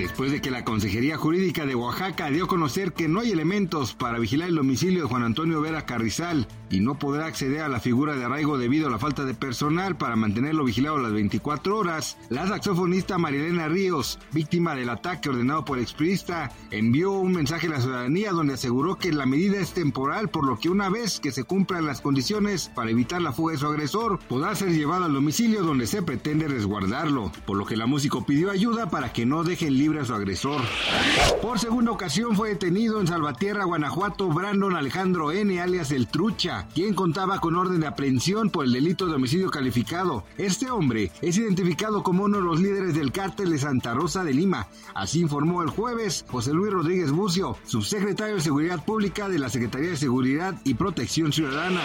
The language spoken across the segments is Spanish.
Después de que la Consejería Jurídica de Oaxaca dio a conocer que no hay elementos para vigilar el domicilio de Juan Antonio Vera Carrizal y no podrá acceder a la figura de arraigo debido a la falta de personal para mantenerlo vigilado las 24 horas, la saxofonista Marilena Ríos, víctima del ataque ordenado por el expriista, envió un mensaje a la ciudadanía donde aseguró que la medida es temporal, por lo que una vez que se cumplan las condiciones para evitar la fuga de su agresor, podrá ser llevado al domicilio donde se pretende resguardarlo, por lo que la músico pidió ayuda para que no dejen libre a su agresor. Por segunda ocasión fue detenido en Salvatierra, Guanajuato, Brandon Alejandro N., alias El Trucha, quien contaba con orden de aprehensión por el delito de homicidio calificado. Este hombre es identificado como uno de los líderes del cártel de Santa Rosa de Lima. Así informó el jueves José Luis Rodríguez Bucio, subsecretario de Seguridad Pública de la Secretaría de Seguridad y Protección Ciudadana.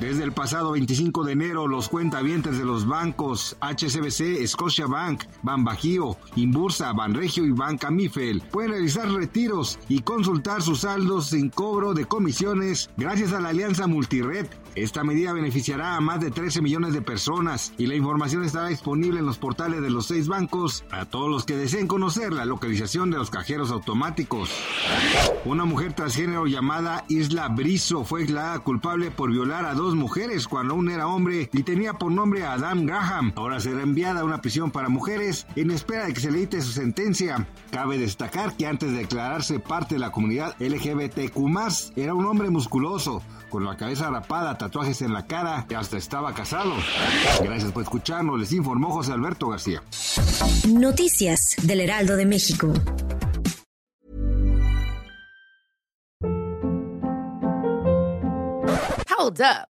Desde el pasado 25 de enero, los cuentavientes de los bancos HSBC, Scotiabank, Banbajío, Inbursa, Banregio y Banca Mifel pueden realizar retiros y consultar sus saldos sin cobro de comisiones gracias a la alianza Multired. Esta medida beneficiará a más de 13 millones de personas y la información estará disponible en los portales de los seis bancos a todos los que deseen conocer la localización de los cajeros automáticos. Una mujer transgénero llamada Isla Brizo fue declarada culpable por violar a dos mujeres cuando aún era hombre y tenía por nombre a Adam Graham. Ahora será enviada a una prisión para mujeres en espera de que se le su sentencia. Cabe destacar que antes de declararse parte de la comunidad LGBTQ+, era un hombre musculoso, con la cabeza rapada, tatuajes en la cara y hasta estaba casado. Gracias por escucharnos, les informó José Alberto García. Noticias del Heraldo de México. Hold up.